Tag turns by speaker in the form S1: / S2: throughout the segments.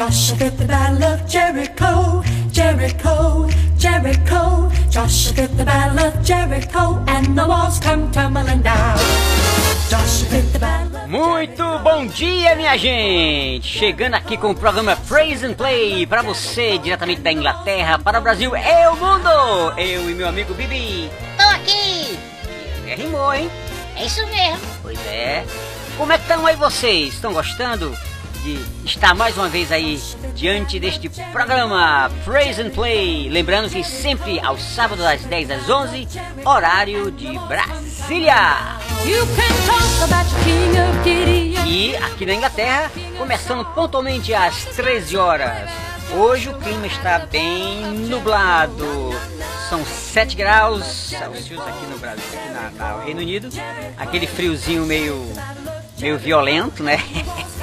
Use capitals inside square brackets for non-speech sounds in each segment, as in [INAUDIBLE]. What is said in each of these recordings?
S1: Joshua did the battle of Jericho, Jericho, Jericho. Joshua did the battle of Jericho, and the walls come tumbling down. Joshua did the battle of
S2: Muito bom dia, minha gente! Chegando aqui com o programa Praise and Play para você, diretamente da Inglaterra para o Brasil e o mundo! Eu e meu amigo Bibi.
S3: Tô aqui!
S2: É, rimou, hein?
S3: É isso mesmo.
S2: Pois é. Como é que estão aí vocês? Estão gostando de estar mais uma vez aí diante deste programa Praise and Play? Lembrando que sempre aos sábados às 10 às 11, horário de Brasília. E aqui na Inglaterra, começando pontualmente às 13 horas. Hoje o clima está bem nublado. São 7 graus Celsius aqui no Brasil, aqui na, na- no Reino Unido. Aquele friozinho meio, meio violento, né? [LAUGHS]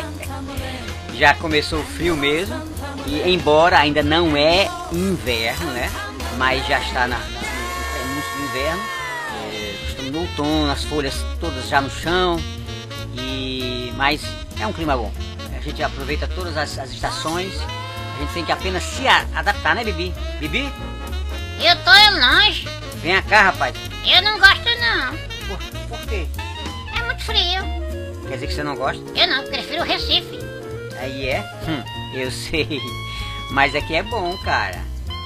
S2: Já começou o frio mesmo. E embora ainda não é inverno, né? Mas já está na, na- no prenúncio do inverno. É, estamos no outono, as folhas todas já no chão. E mas é um clima bom. A gente aproveita todas as, as estações. A gente tem que apenas se a- adaptar, né, Bibi? Bibi,
S3: Eu tô longe.
S2: vem cá, rapaz.
S3: Eu não gosto não.
S2: Por, por quê?
S3: É muito frio.
S2: Quer dizer que você não gosta?
S3: Eu não, prefiro o Recife.
S2: Aí é? Hum, eu sei. [LAUGHS] Mas aqui é bom, cara.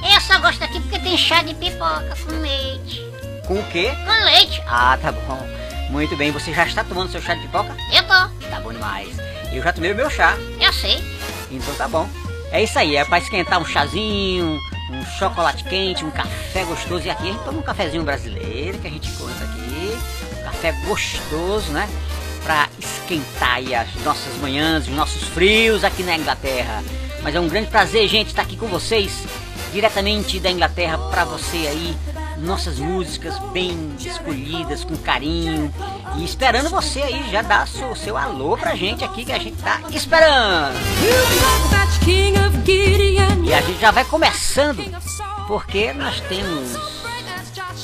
S3: Eu só gosto aqui porque tem chá de pipoca com leite.
S2: Com o quê?
S3: Com leite.
S2: Ah, tá bom. Muito bem. Você já está tomando seu chá de pipoca?
S3: Eu tô.
S2: Tá bom demais. Eu já tomei o meu chá.
S3: Eu sei.
S2: Então tá bom. É isso aí, é pra esquentar um chazinho, um chocolate quente, um café gostoso. E aqui a gente toma um cafezinho brasileiro que a gente conta aqui. Um café gostoso, né? Pra esquentar aí as nossas manhãs, os nossos frios aqui na Inglaterra. Mas é um grande prazer, gente, estar aqui com vocês, diretamente da Inglaterra pra você aí. Nossas músicas bem escolhidas, com carinho. E esperando você aí já dar seu, seu alô pra gente aqui que a gente tá esperando. E a gente já vai começando, porque nós temos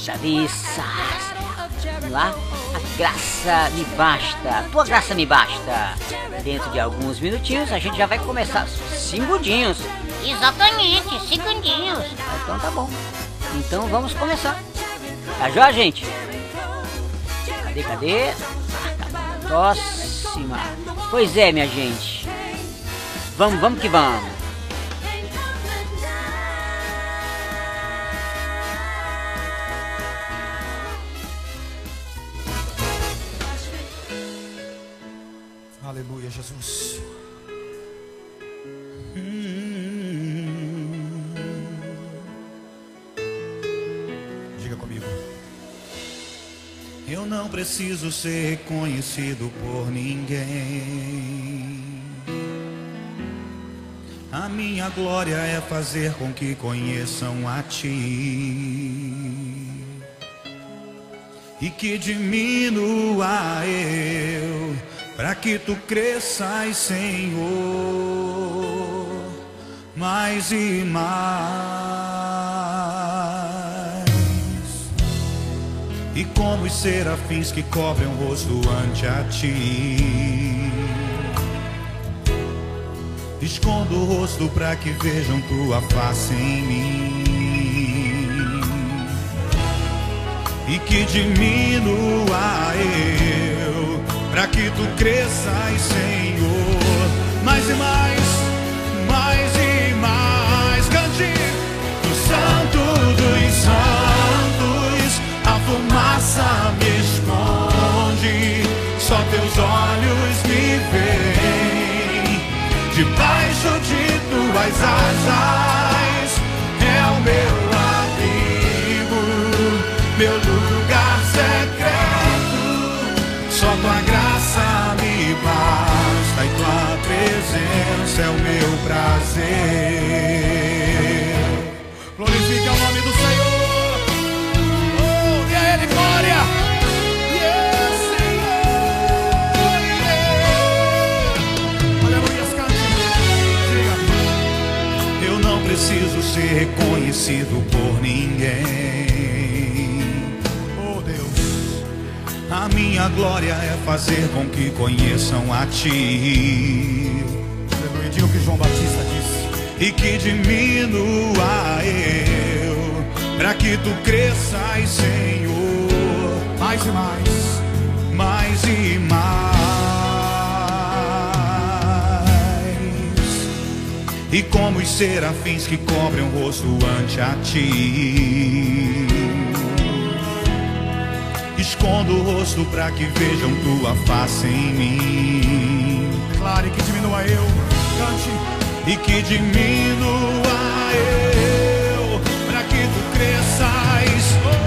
S2: Davi. Vamos lá? Graça me basta, tua graça me basta. Dentro de alguns minutinhos a gente já vai começar segundinhos.
S3: Exatamente, segundinhos.
S2: Então tá bom. Então vamos começar. Tá joia, gente? Cadê, cadê? Próxima. Pois é, minha gente. Vamos, vamos que vamos.
S4: Aleluia, Jesus. Diga comigo. Eu não preciso ser reconhecido por ninguém. A minha glória é fazer com que conheçam a Ti e que diminua eu, para que tu cresças, Senhor, mais e mais. E como os serafins que cobrem o rosto ante a ti. Escondo o rosto para que vejam tua face em mim e que diminua eu, para que tu cresças, Senhor, mais e mais, mais e mais. Cante do Santo dos Santos, a fumaça me esconde, só teus olhos me veem, debaixo de tuas asas é o meu abrigo. Meu lugar basta e tua presença é o meu prazer. Glorifica o nome do Senhor. Oh, e a Ele glória. Senhor. Eu não preciso ser reconhecido por ninguém. Minha glória é fazer com que conheçam a Ti. Aleluia, o que João Batista disse. e que diminua eu, para que tu cresças, Senhor, mais e mais, mais e mais. E como os serafins que cobrem o rosto ante a ti. Escondo o rosto para que vejam tua face em mim. Claro, e que diminua eu, cante. E que diminua eu, para que tu cresças. Oh,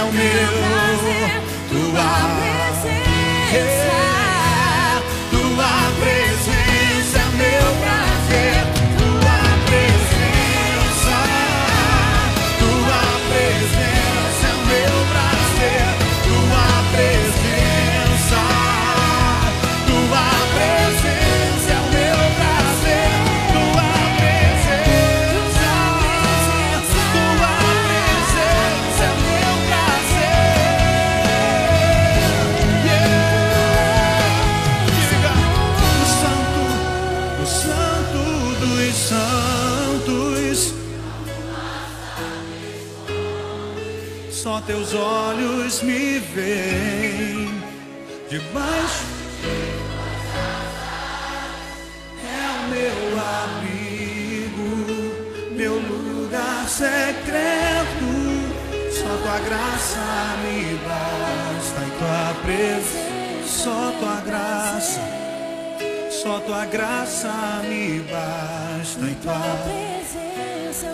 S4: é o meu, Teus olhos me veem debaixo. É o meu abrigo, meu lugar secreto. Só tua graça me basta e tua presença. Só tua graça, só tua graça me basta e tua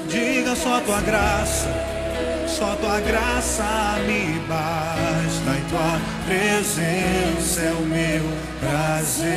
S4: Diga só tua graça, só tua graça me basta e tua presença é o meu prazer.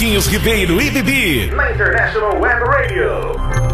S5: Marquinhos Ribeiro e Bibi.
S6: Na International Web Radio.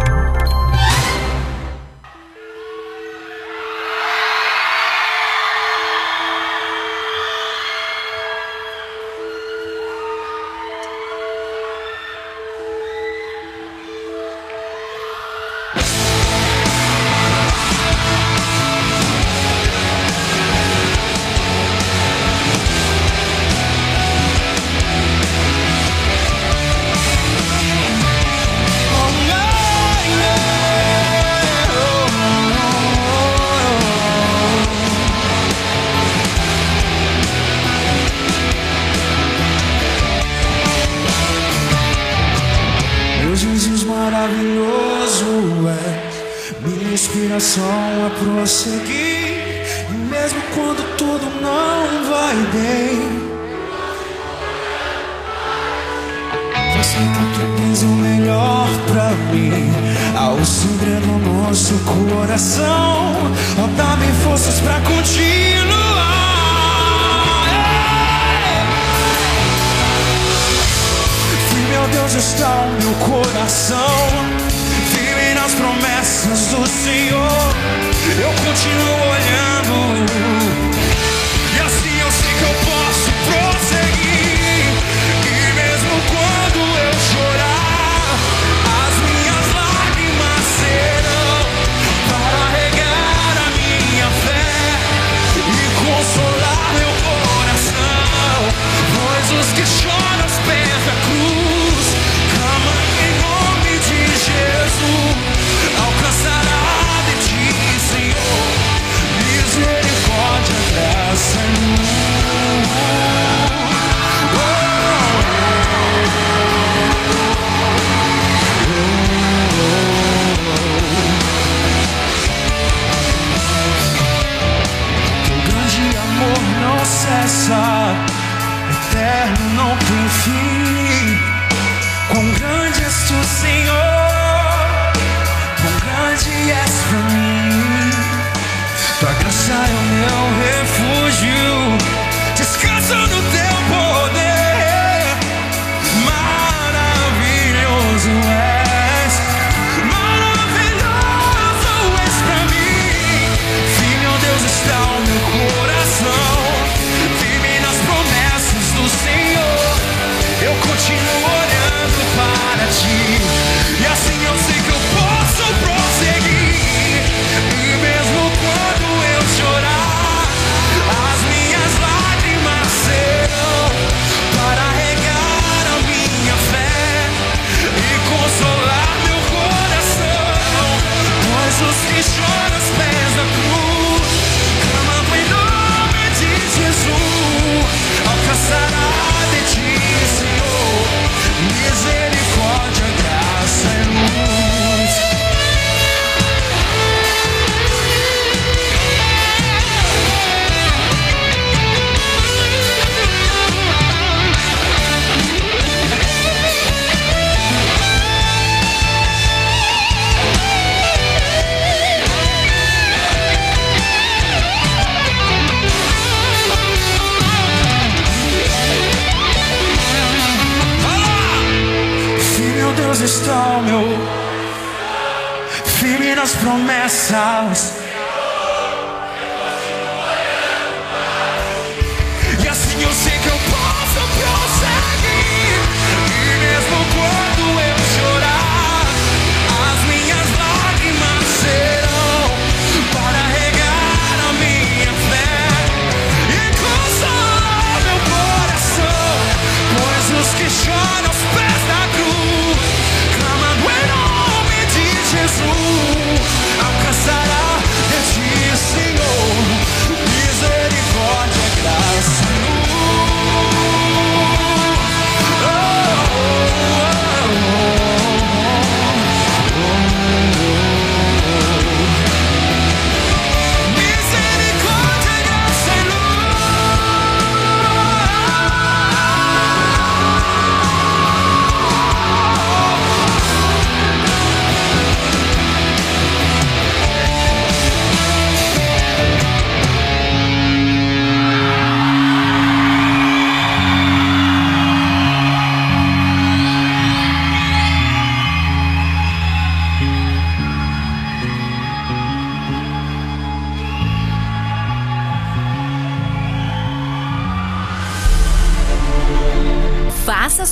S7: O meu? Firme nas promessas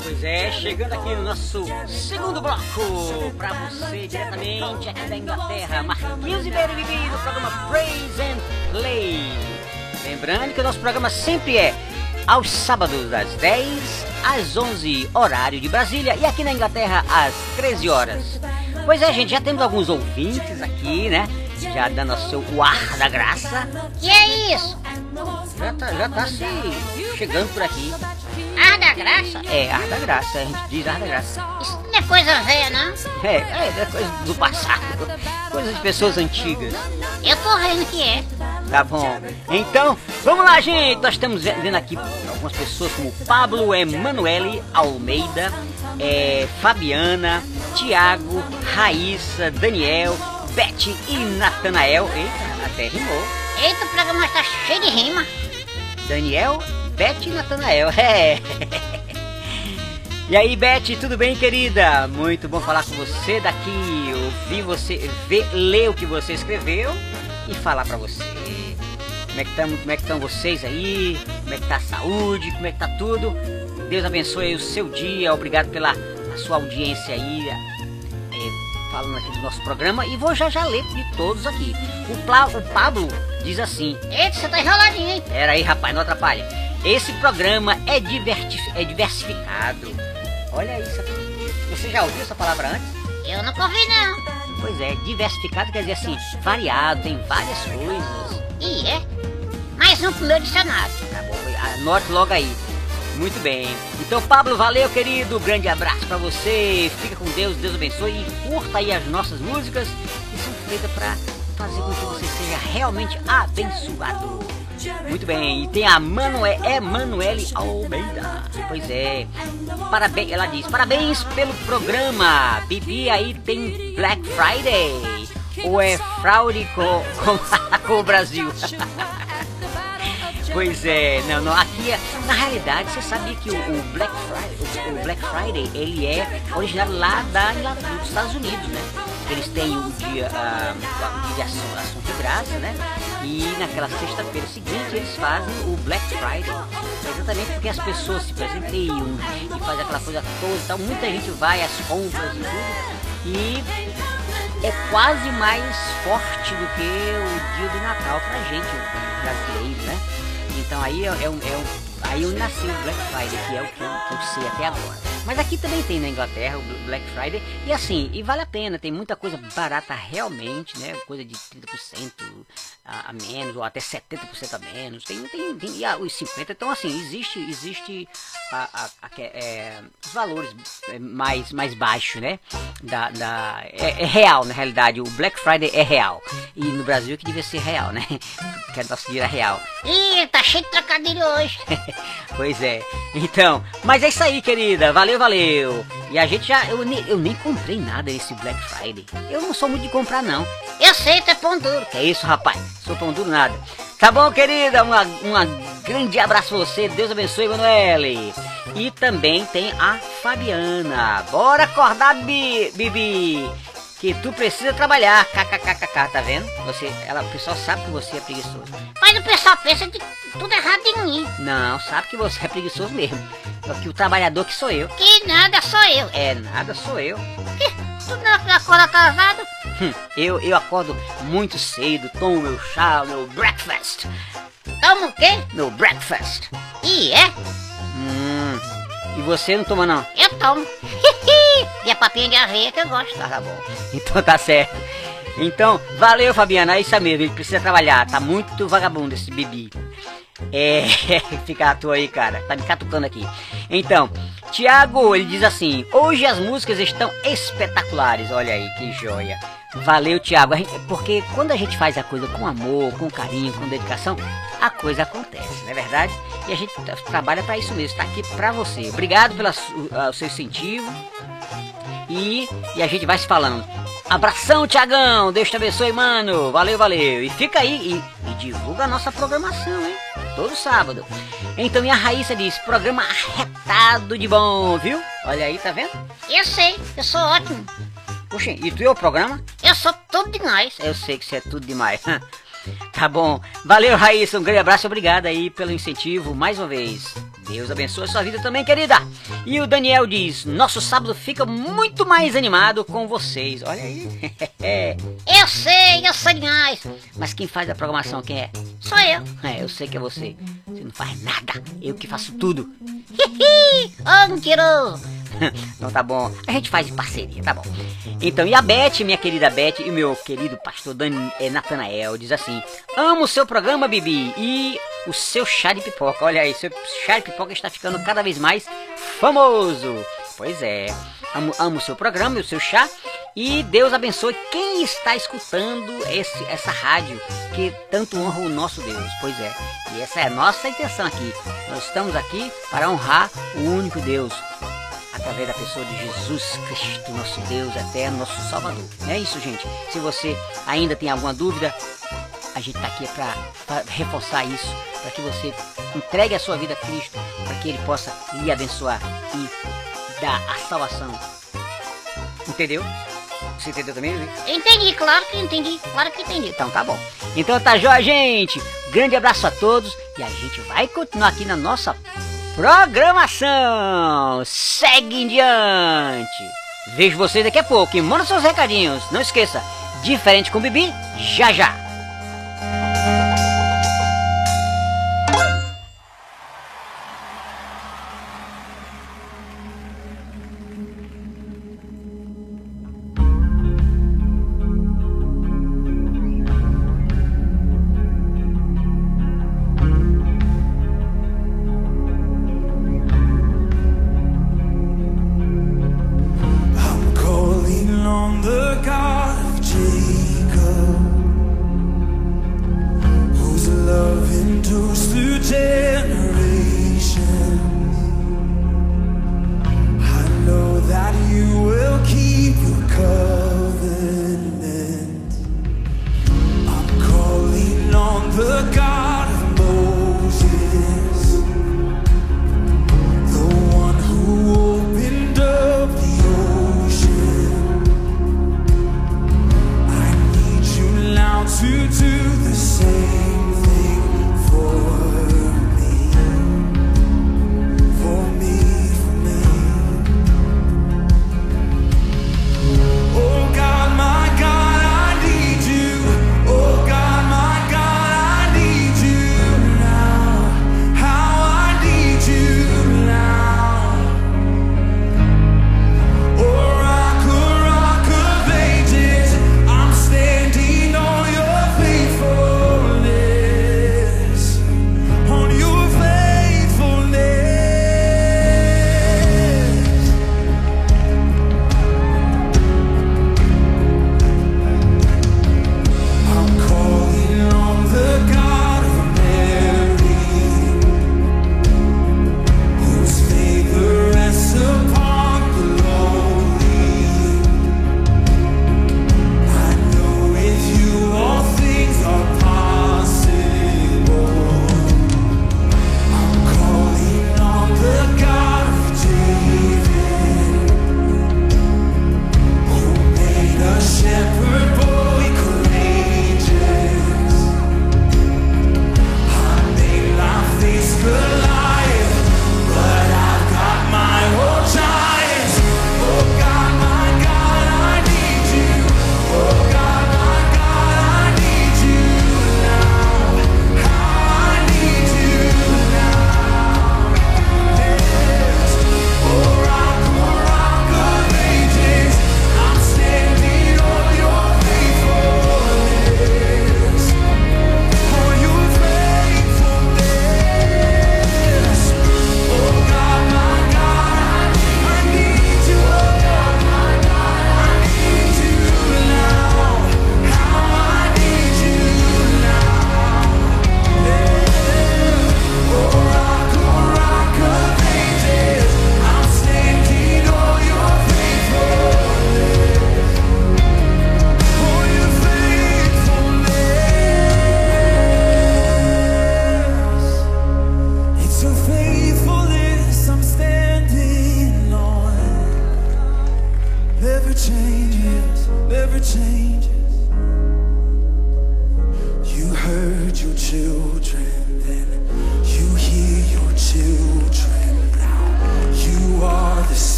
S2: Pois é, chegando aqui no nosso segundo bloco pra você diretamente aqui da Inglaterra, Marquinhos Ribeiro Bibi do programa Praise and Play. Lembrando que o nosso programa sempre é aos sábados das 10 às 11 horário de Brasília e aqui na Inglaterra às 13 horas. Pois é, gente, já temos alguns ouvintes aqui, né? Já dando seu ar da graça.
S3: Que é isso?
S2: Já tá, já tá se chegando por aqui.
S3: Ar da graça?
S2: É, ar da graça, a gente diz ar da graça.
S3: Isso não é coisa velha, não.
S2: É, é, é coisa do passado, coisa de pessoas antigas.
S3: Eu tô vendo que é.
S2: Tá bom. Então, vamos lá, gente. Nós estamos vendo aqui algumas pessoas como Pablo Emanuele Almeida, é, Fabiana, Tiago, Raíssa, Daniel, Beth e Natanael. Eita, até rimou.
S3: Eita, o programa tá cheio de rima.
S2: Daniel, Beth e Natanael. [LAUGHS] É. E aí, Beth, tudo bem, querida? Muito bom falar com você daqui. Ouvir você, ver, ler o que você escreveu. e falar pra você como é que estão, como é que estão vocês aí, como é que tá a saúde, como é que tá tudo. Deus abençoe o seu dia, obrigado pela sua audiência aí, falando aqui do nosso programa e vou já já ler de todos aqui. O, Pla, o Pablo diz assim:
S3: Eita, você tá enroladinho, hein?
S2: Pera aí, rapaz, não atrapalha. Esse programa é, diverti é diversificado. Olha isso aqui. Você já ouviu essa palavra antes?
S3: Eu nunca ouvi, não.
S2: Pois é, diversificado quer dizer assim, variado, tem várias coisas.
S3: E é? Mais um pro meu dicionário.
S2: Tá bom, anote logo aí. Muito bem. Então, Pablo, valeu, querido. Grande abraço pra você. Fica com Deus, Deus abençoe. E curta aí as nossas músicas que são feitas pra fazer com que você seja realmente abençoado. Muito bem, e tem a Manuel, Emanuele Almeida. Pois é, parabéns, ela diz, parabéns pelo programa. Bibi aí tem Black Friday. Ou é fraude com, [LAUGHS] com, com o Brasil? [LAUGHS] Pois é, não, não, aqui é, na realidade você sabia que o, o Black Friday, o, o, Black Friday, ele é originário lá da Inglaterra, dos Estados Unidos, né? Eles têm o dia, ah, o dia de ação, ação de graça, né? E naquela sexta-feira seguinte eles fazem o Black Friday. Exatamente porque as pessoas se presenteiam e fazem aquela coisa toda, então muita gente vai às compras e tudo. E é quase mais forte do que o dia do Natal pra gente, brasileiro, né? Então aí é um, aí eu nasci o Black Friday, que é o que eu, que eu sei até agora. Mas aqui também tem na Inglaterra o Black Friday. E assim, e vale a pena, tem muita coisa barata realmente, né? Coisa de 30% a, a menos, ou até 70% a menos. Tem, tem, tem e, ah, os 50%. Então assim, existe, existe a, a, a é, os valores é, mais, mais baixos, né? Da, da, é, é, real, na realidade. O Black Friday é real. E no Brasil que devia ser real, né? [LAUGHS] Que a nossa dinheiro é real.
S3: Ih, tá cheio de trocadilho hoje. [LAUGHS]
S2: pois é. Então, mas é isso aí, querida. Valeu, valeu. E a gente já. Eu nem, eu nem comprei nada nesse Black Friday. Eu não sou muito de comprar, não.
S3: Eu sei, tu é pão duro.
S2: Que é isso, rapaz? Sou pão duro nada. Tá bom, querida? Uma, uma grande abraço pra você. Deus abençoe, Emanuele. E também tem a Fabiana. Bora acordar, Bibi. Que tu precisa trabalhar. KKKKK, tá vendo? Você, ela, o pessoal sabe que você é preguiçoso.
S3: Mas o pessoal pensa de tudo errado em mim.
S2: Não, sabe que você é preguiçoso mesmo. Que o trabalhador que sou eu.
S3: Que nada sou eu.
S2: É, nada sou eu.
S3: Que? Tu não acorda atrasado?
S2: Hum, eu, eu acordo muito cedo, tomo meu chá, meu breakfast.
S3: Toma o quê?
S2: Meu breakfast.
S3: E é?
S2: Hum, e você não toma não?
S3: Eu tomo. [LAUGHS] e a papinha de aveia que eu gosto.
S2: Tá, tá bom. [LAUGHS] Então tá certo. Então, valeu, Fabiana. É isso mesmo, ele precisa trabalhar. Tá muito vagabundo esse Bibi. É, [LAUGHS] fica à toa aí, cara. Tá me catucando aqui. Então, Tiago, ele diz assim: Hoje as músicas estão espetaculares. Olha aí, que joia. Valeu, Tiago. Porque quando a gente faz a coisa com amor, com carinho, com dedicação, a coisa acontece, não é verdade? E a gente trabalha para isso mesmo, está aqui para você. Obrigado pelo seu incentivo. E, e a gente vai se falando. Abração, Tiagão. Deus te abençoe, mano. Valeu, valeu. E fica aí e, e divulga a nossa programação, hein? Todo sábado. Então, e a Raíssa diz: programa arretado de bom, viu? Olha aí, tá vendo?
S3: Eu sei, eu sou ótimo.
S2: Puxa, e tu é o programa?
S3: Eu sou tudo demais.
S2: Eu sei que você é tudo demais. [LAUGHS] tá bom. Valeu, Raíssa. Um grande abraço. Obrigado aí pelo incentivo mais uma vez. Deus abençoe a sua vida também, querida. E o Daniel diz: Nosso sábado fica muito mais animado com vocês. Olha aí. [LAUGHS]
S3: eu sei, eu sei demais.
S2: Mas quem faz a programação, quem é?
S3: Sou eu.
S2: É, eu sei que é você. Você não faz nada. Eu que faço tudo. [LAUGHS]
S3: Ô, mentiroso. [LAUGHS]
S2: Então tá bom. A gente faz em parceria, tá bom. Então, e a Beth, minha querida Beth, e meu querido pastor Dan, é, Natanael, diz assim: Amo o seu programa, Bibi, e o seu chá de pipoca. Olha aí, seu chá de pipoca está ficando cada vez mais famoso. Pois é, amo, amo o seu programa e o seu chá. E Deus abençoe quem está escutando esse, essa rádio que tanto honra o nosso Deus. Pois é, e essa é a nossa intenção aqui. Nós estamos aqui para honrar o único Deus, através da pessoa de Jesus Cristo, nosso Deus eterno, nosso Salvador. É isso, gente. Se você ainda tem alguma dúvida, a gente está aqui para reforçar isso, para que você entregue a sua vida a Cristo, para que Ele possa lhe abençoar e dar a salvação. Entendeu? Você entendeu também, Luiz?
S3: Entendi, claro que entendi, claro que entendi.
S2: Então tá bom.
S6: Então tá Jó, gente. Grande abraço a todos e a gente vai continuar aqui na nossa programação. Segue em diante. Vejo vocês daqui a pouco e manda seus recadinhos. Não esqueça, diferente com o Bibi, já já.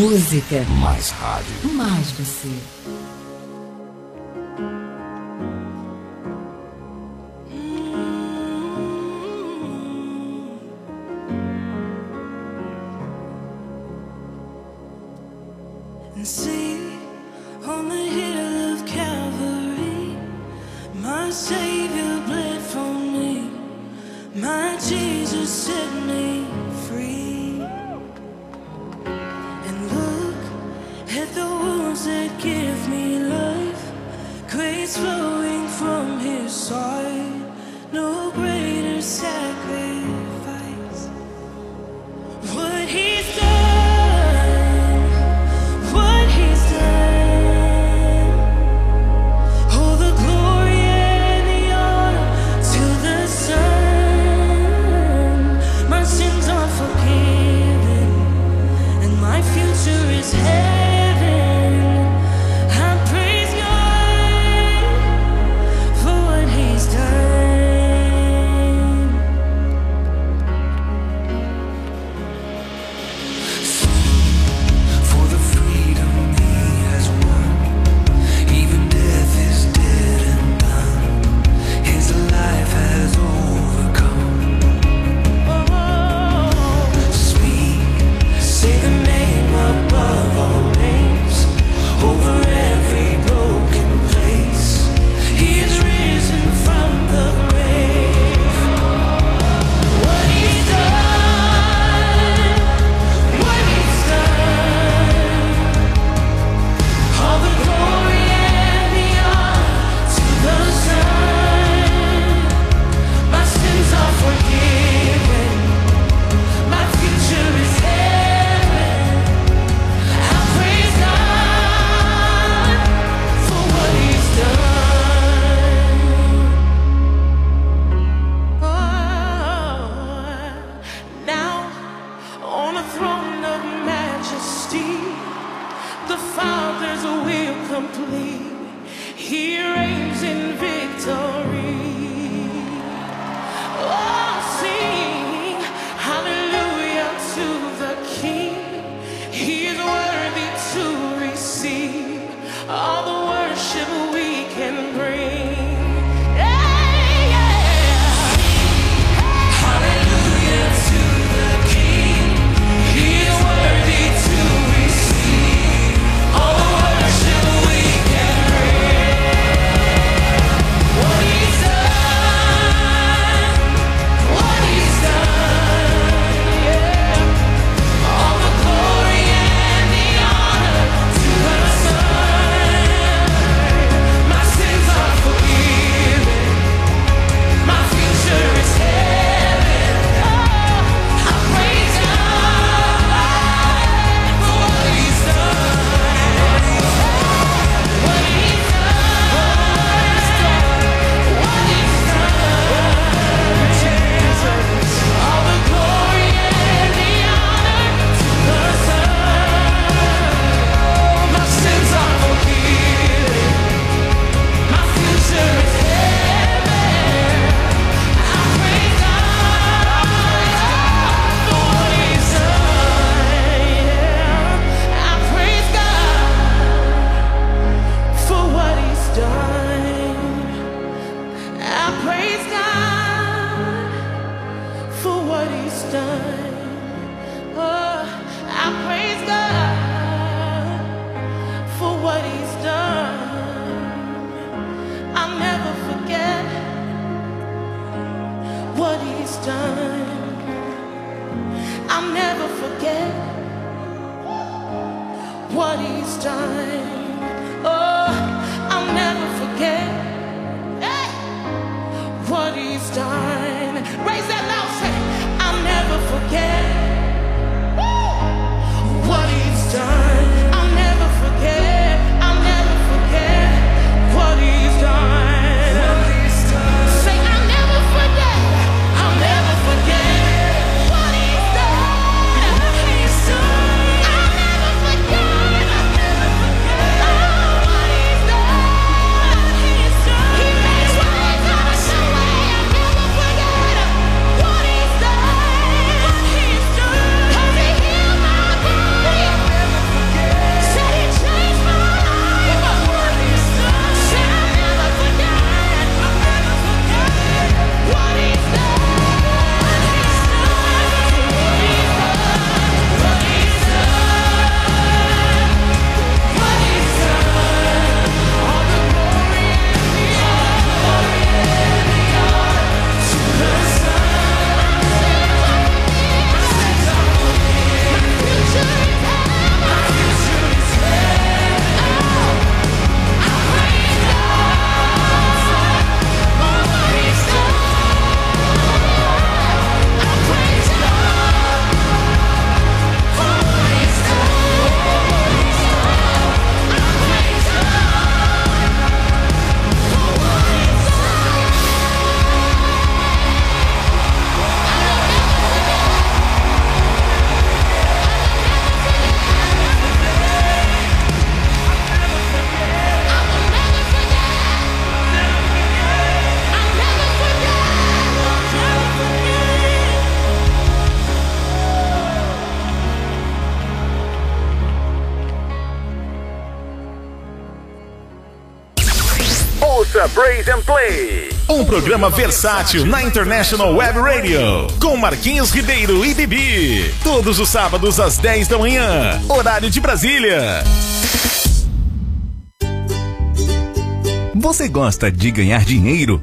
S8: música.
S9: Mais rádio.
S8: Mais você.
S10: My Savior bled for me. My Jesus set me that give me life, grace flowing from his side. Father's will complete. He reigns in victory. Oh, sing hallelujah to the King. He is worthy to receive all the worship we can bring.
S11: Done.
S12: I'll never forget what he's done. Oh, I'll never forget hey, what he's done. Raise that loud, say, I'll never forget
S5: Praise and Play. Um programa versátil na International Web Radio. Com Marquinhos Ribeiro e Bibi. Todos os sábados às 10 da manhã. Horário de Brasília. Você gosta de ganhar dinheiro?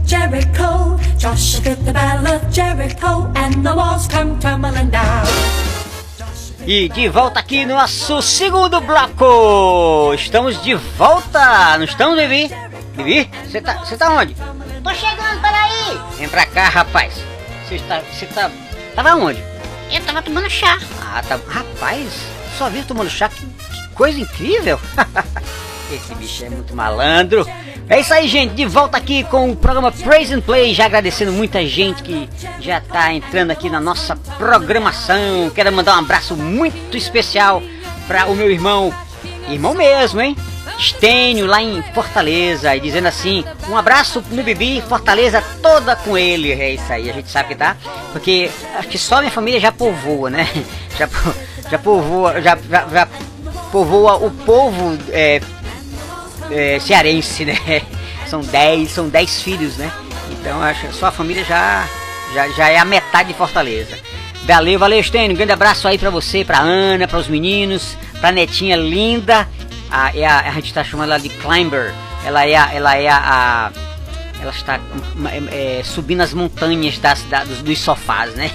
S1: Jericho. Joshua fit the battle of Jericho, and the walls come tumbling down.
S2: E de volta aqui no nosso segundo bloco. Estamos de volta, não estamos, Vivi? Vivi, você tá, você tá onde?
S3: Tô chegando, peraí.
S2: Vem pra cá, rapaz. Você está, você tá, tava onde?
S3: Eu tava tomando chá.
S2: Ah, tá, rapaz, só vi tomando chá, que, que coisa incrível. [LAUGHS] Esse bicho é muito malandro. É isso aí, gente. De volta aqui com o programa Praise and Play. Já agradecendo muita gente que já tá entrando aqui na nossa programação. Quero mandar um abraço muito especial para o meu irmão, irmão mesmo, hein? Estênio, lá em Fortaleza, e dizendo assim: um abraço no Bibi, Fortaleza toda com ele. É isso aí, a gente sabe que tá, porque acho que só minha família já povoa, né? [LAUGHS] Já, já povoa, já, já, já povoa o povo é, é, cearense, né? [LAUGHS] São 10, são 10 filhos, né? Então acho que só a família já, já, já é a metade de Fortaleza. Valeu, valeu, Stênio. Um grande abraço aí pra você, pra Ana, para os meninos, pra netinha linda. A, é a, a gente tá chamando ela de Climber. Ela é a. Ela é a. a- ela está é, é, subindo as montanhas das, da- dos, dos sofás, né?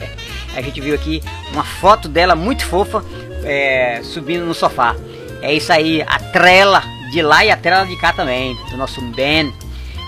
S2: [LAUGHS] a gente viu aqui uma foto dela muito fofa é, subindo no sofá. É isso aí, a trela de lá e a trela de cá também, do nosso Ben.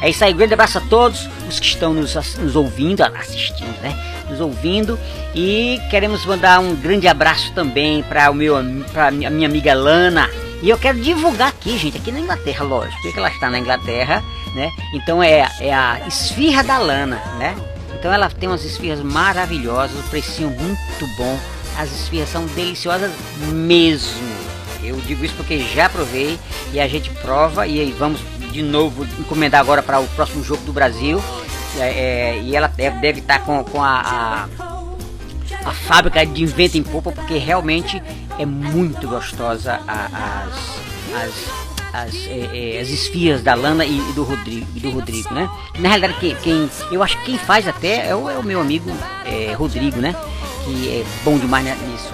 S2: É isso aí, grande abraço a todos os que estão nos, nos ouvindo, assistindo, né? Nos ouvindo. E queremos mandar um grande abraço também para o meu pra a minha amiga Lana. E eu quero divulgar aqui, gente, aqui na Inglaterra, lógico, porque ela está na Inglaterra, né? Então é, é a esfirra da Lana, né? Então ela tem umas esfirras maravilhosas, um precinho muito bom. As esfirras são deliciosas mesmo. Eu digo isso porque já provei e a gente prova e aí vamos de novo encomendar agora para o próximo jogo do Brasil. É, é, e ela deve, deve estar com, com a, a, a fábrica de invento em popa porque realmente é muito gostosa a- as, as, as, é, é, as esfias da Lana e, e do Rodrigo, e do Rodrigo, né? Na realidade, quem, quem- eu acho que quem faz até é o, é o meu amigo é, Rodrigo, né? Que é bom demais né, nisso.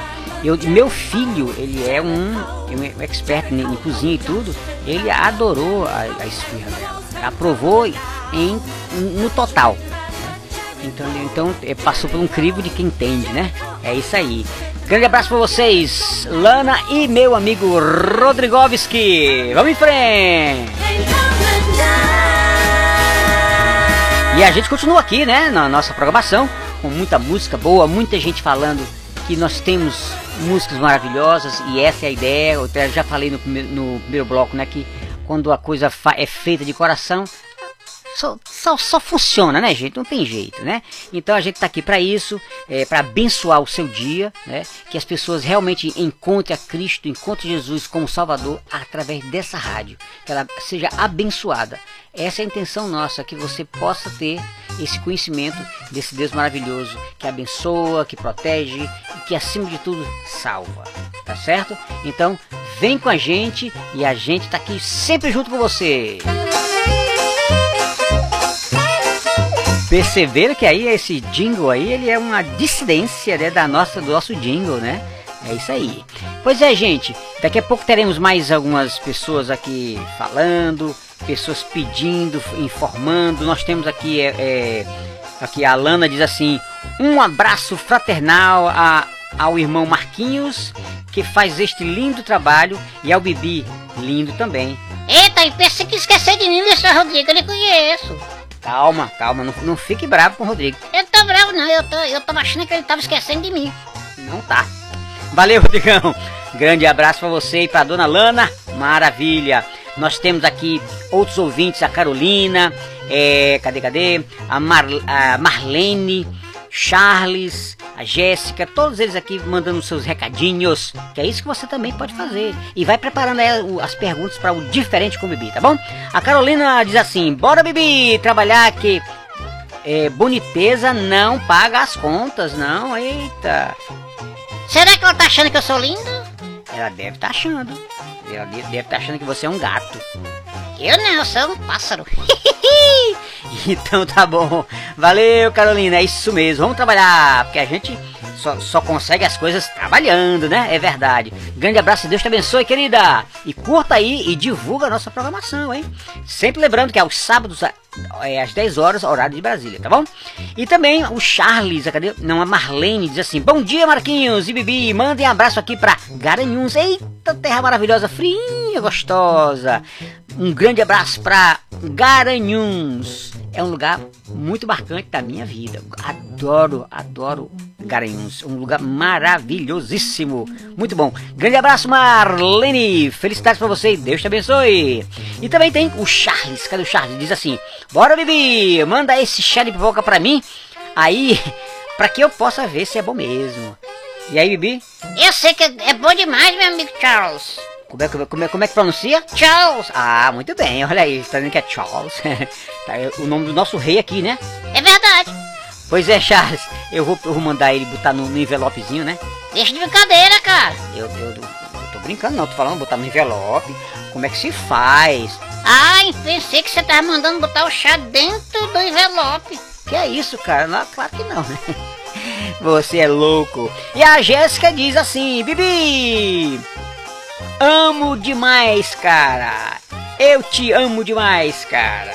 S2: Eu, meu filho, ele é um, um expert em, em cozinha e tudo. Ele adorou a, a esfirra dela. Aprovou em, no total. Então, então é, passou por um crivo de quem entende, né? É isso aí. Grande abraço pra vocês, Lana e meu amigo Rodrigovski. Vamos em frente! E a gente continua aqui, né, na nossa programação, com muita música boa, muita gente falando que nós temos músicas maravilhosas e essa é a ideia. Eu já falei no primeiro, no primeiro bloco, né, que quando a coisa é feita de coração, só, só, só funciona, né, gente? Não tem jeito, né? Então a gente tá aqui para isso, é, para abençoar o seu dia, né? Que as pessoas realmente encontrem a Cristo, encontrem Jesus como Salvador através dessa rádio, que ela seja abençoada. Essa é a intenção nossa, que você possa ter esse conhecimento desse Deus maravilhoso que abençoa, que protege e que acima de tudo salva. Tá certo? Então, vem com a gente e a gente tá aqui sempre junto com você. Perceberam que aí esse jingle aí, ele é uma dissidência né, da nossa, do nosso jingle, né? É isso aí. Pois é, gente, daqui a pouco teremos mais algumas pessoas aqui falando, pessoas pedindo, informando. Nós temos aqui, é, é, aqui a Lana diz assim, um abraço fraternal a, ao irmão Marquinhos, que faz este lindo trabalho, e ao Bibi, lindo também.
S3: Eita, e pensei que esquecer de mim, Mr. Rodrigo, eu lhe conheço.
S2: Calma, calma, não, não fique bravo com o Rodrigo.
S3: Eu não tô bravo não, eu, tô, eu tava achando que ele tava esquecendo de mim.
S2: Não tá. Valeu, Rodrigão. Grande abraço pra você e pra dona Lana. Maravilha. Nós temos aqui outros ouvintes, a Carolina, é, cadê, cadê? A, Mar, a Marlene, Charles, a Jéssica, todos eles aqui mandando seus recadinhos, que é isso que você também pode fazer. E vai preparando o- as perguntas para o diferente com o Bibi, tá bom? A Carolina diz assim: Bora, Bibi, trabalhar que é, boniteza não paga as contas, não. Eita.
S3: Será que ela tá achando que eu sou lindo?
S2: Ela deve estar achando. Ela de- deve estar achando que você é um gato.
S3: Eu não, eu sou um pássaro. [LAUGHS] [LAUGHS] [LAUGHS]
S2: Então tá bom. Valeu, Carolina. É isso mesmo. Vamos trabalhar. Porque a gente só, só consegue as coisas trabalhando, né? É verdade. Grande abraço. Deus te abençoe, querida. E curta aí e divulga a nossa programação, hein? Sempre lembrando que é aos sábados, é, às 10 horas, horário de Brasília, tá bom? E também o Charles, cadê? Não, a Marlene diz assim: Bom dia, Marquinhos e Bibi. Mandem abraço aqui pra Garanhuns. Eita, terra maravilhosa, fria, gostosa. Um grande abraço pra Garanhuns. É um lugar muito marcante da minha vida. Adoro, adoro Garanhuns. Um lugar maravilhosíssimo. Muito bom. Grande abraço, Marlene. Felicidades pra você Deus te abençoe. E também tem o Charles. Cadê o Charles? Diz assim: Bora, Bibi, manda esse chá de pipoca pra mim. Aí, [LAUGHS] pra que eu possa ver se é bom mesmo. E aí, Bibi?
S3: Eu sei que é bom demais, meu amigo Charles.
S2: Como é, como, é, como, é, que pronuncia?
S3: Charles.
S2: Ah, muito bem, olha aí, tá dizendo que é Charles. [LAUGHS] Tá, é o nome do nosso rei aqui, né?
S3: É verdade.
S2: Pois é, Charles, eu vou, eu vou mandar ele botar no, no envelopezinho, né?
S3: Deixa de brincadeira, cara.
S2: Eu, eu, eu tô brincando não, tô falando botar no envelope. Como é que se faz?
S3: Ai, pensei que você tava mandando botar o chá dentro do envelope.
S2: Que é isso, cara? Não, claro que não, né? [LAUGHS] Você é louco. E a Jéssica diz assim, Bibi, amo demais, cara. Eu te amo demais, cara.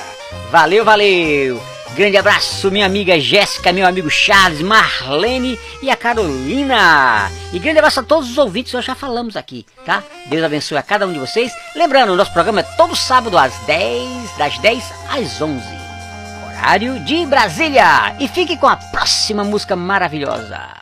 S2: Valeu, valeu. Grande abraço, minha amiga Jéssica, meu amigo Charles, Marlene e a Carolina. E grande abraço a todos os ouvintes, nós já falamos aqui, tá? Deus abençoe a cada um de vocês. Lembrando, nosso programa é todo sábado às 10, das 10 às 11 horário de Brasília. E fique com a próxima música maravilhosa.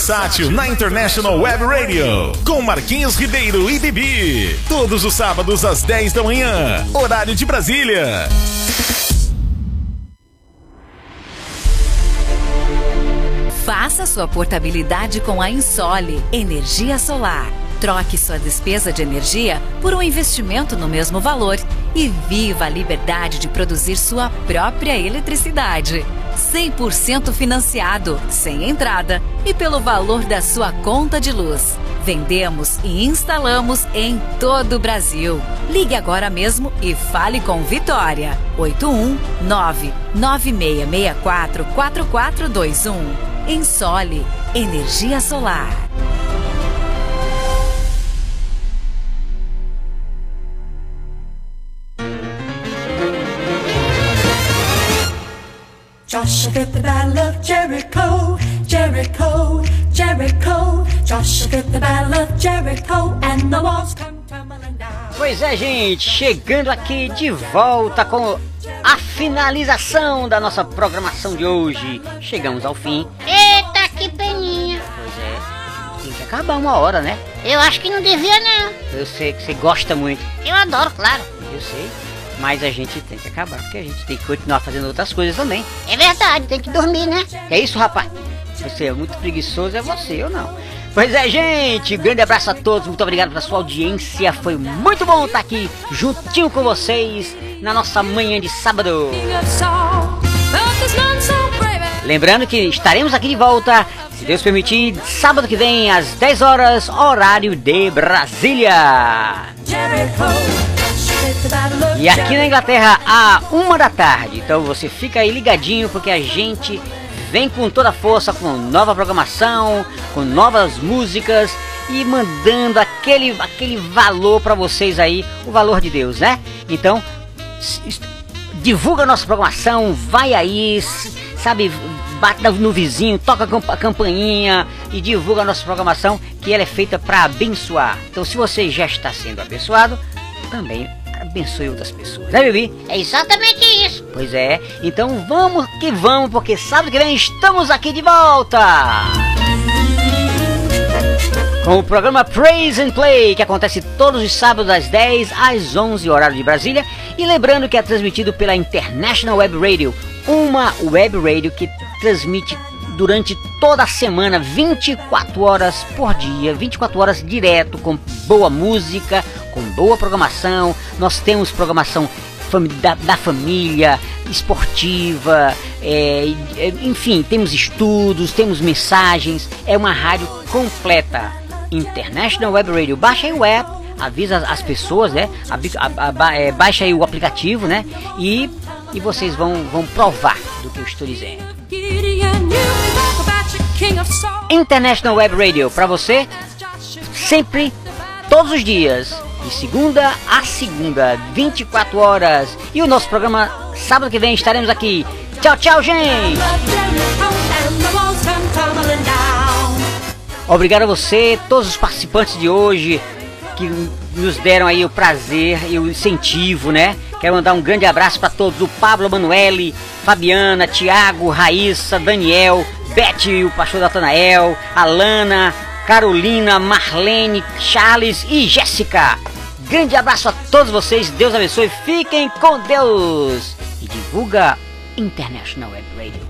S4: Versátil na International Web Radio, com Marquinhos Ribeiro e Bibi. Todos os sábados às 10 da manhã, horário de Brasília.
S12: Faça sua portabilidade com a Insole Energia Solar. Troque sua despesa de energia por um investimento no mesmo valor e viva a liberdade de produzir sua própria eletricidade. 100% financiado, sem entrada e pelo valor da sua conta de luz. Vendemos e instalamos em todo o Brasil. Ligue agora mesmo e fale com Vitória. 819 9664 4421. Ensole Energia Solar.
S1: Joshua the battle of Jericho, Jericho, Jericho. Joshua the battle of Jericho, and the walls come tumbling down.
S2: Pois é, gente, chegando aqui de volta com a finalização da nossa programação de hoje. Chegamos ao fim.
S3: Eita, que peninha.
S2: Pois é, tem que acabar uma hora, né?
S3: Eu acho que não devia, não.
S2: Eu sei que você gosta muito,
S3: Eu adoro, claro.
S2: eu sei. Mas a gente tem que acabar, porque a gente tem que continuar fazendo outras coisas também.
S3: É verdade, tem que dormir, né?
S2: É isso, rapaz? Você é muito preguiçoso, é você, eu não. Pois é, gente, grande abraço a todos, muito obrigado pela sua audiência. Foi muito bom estar aqui juntinho com vocês na nossa manhã de sábado. Lembrando que estaremos aqui de volta, se Deus permitir, sábado que vem, às 10 horas, horário de Brasília. E aqui na Inglaterra, à uma da tarde. Então você fica aí ligadinho, porque a gente vem com toda a força, com nova programação, com novas músicas e mandando aquele, aquele valor para vocês aí, o valor de Deus, né? Então, divulga a nossa programação, vai aí, sabe, bate no vizinho, toca a a campainha e divulga a nossa programação, que ela é feita para abençoar. Então, se você já está sendo abençoado, também abençoe outras pessoas, né, Bibi?
S3: É exatamente isso.
S2: Pois é, então vamos que vamos, porque sábado que vem estamos aqui de volta! Com o programa Praise and Play, que acontece todos os sábados das 10 às 11 horário de Brasília. E lembrando que é transmitido pela International Web Radio, uma web radio que transmite durante toda a semana, 24 horas por dia, 24 horas direto, com boa música, com boa programação. Nós temos programação da, da família, esportiva, é, é, enfim, temos estudos, temos mensagens. É uma rádio completa. International Web Radio. Baixa aí o app, avisa as- as pessoas, né? A- a- é, baixa aí o aplicativo, né? E, e vocês vão, vão provar do que eu estou dizendo. International Web Radio para você sempre todos os dias de segunda a segunda 24 horas. E o nosso programa sábado que vem estaremos aqui. Tchau tchau gente! Obrigado a você todos os participantes de hoje que nos deram aí o prazer e o incentivo né quero mandar um grande abraço para todos o Pablo Manuele Fabiana Tiago Raíssa Daniel Beth o pastor Natanael Alana Carolina, Marlene, Charles e Jéssica. Grande abraço a todos vocês, Deus abençoe, fiquem com Deus e divulga International Web Radio.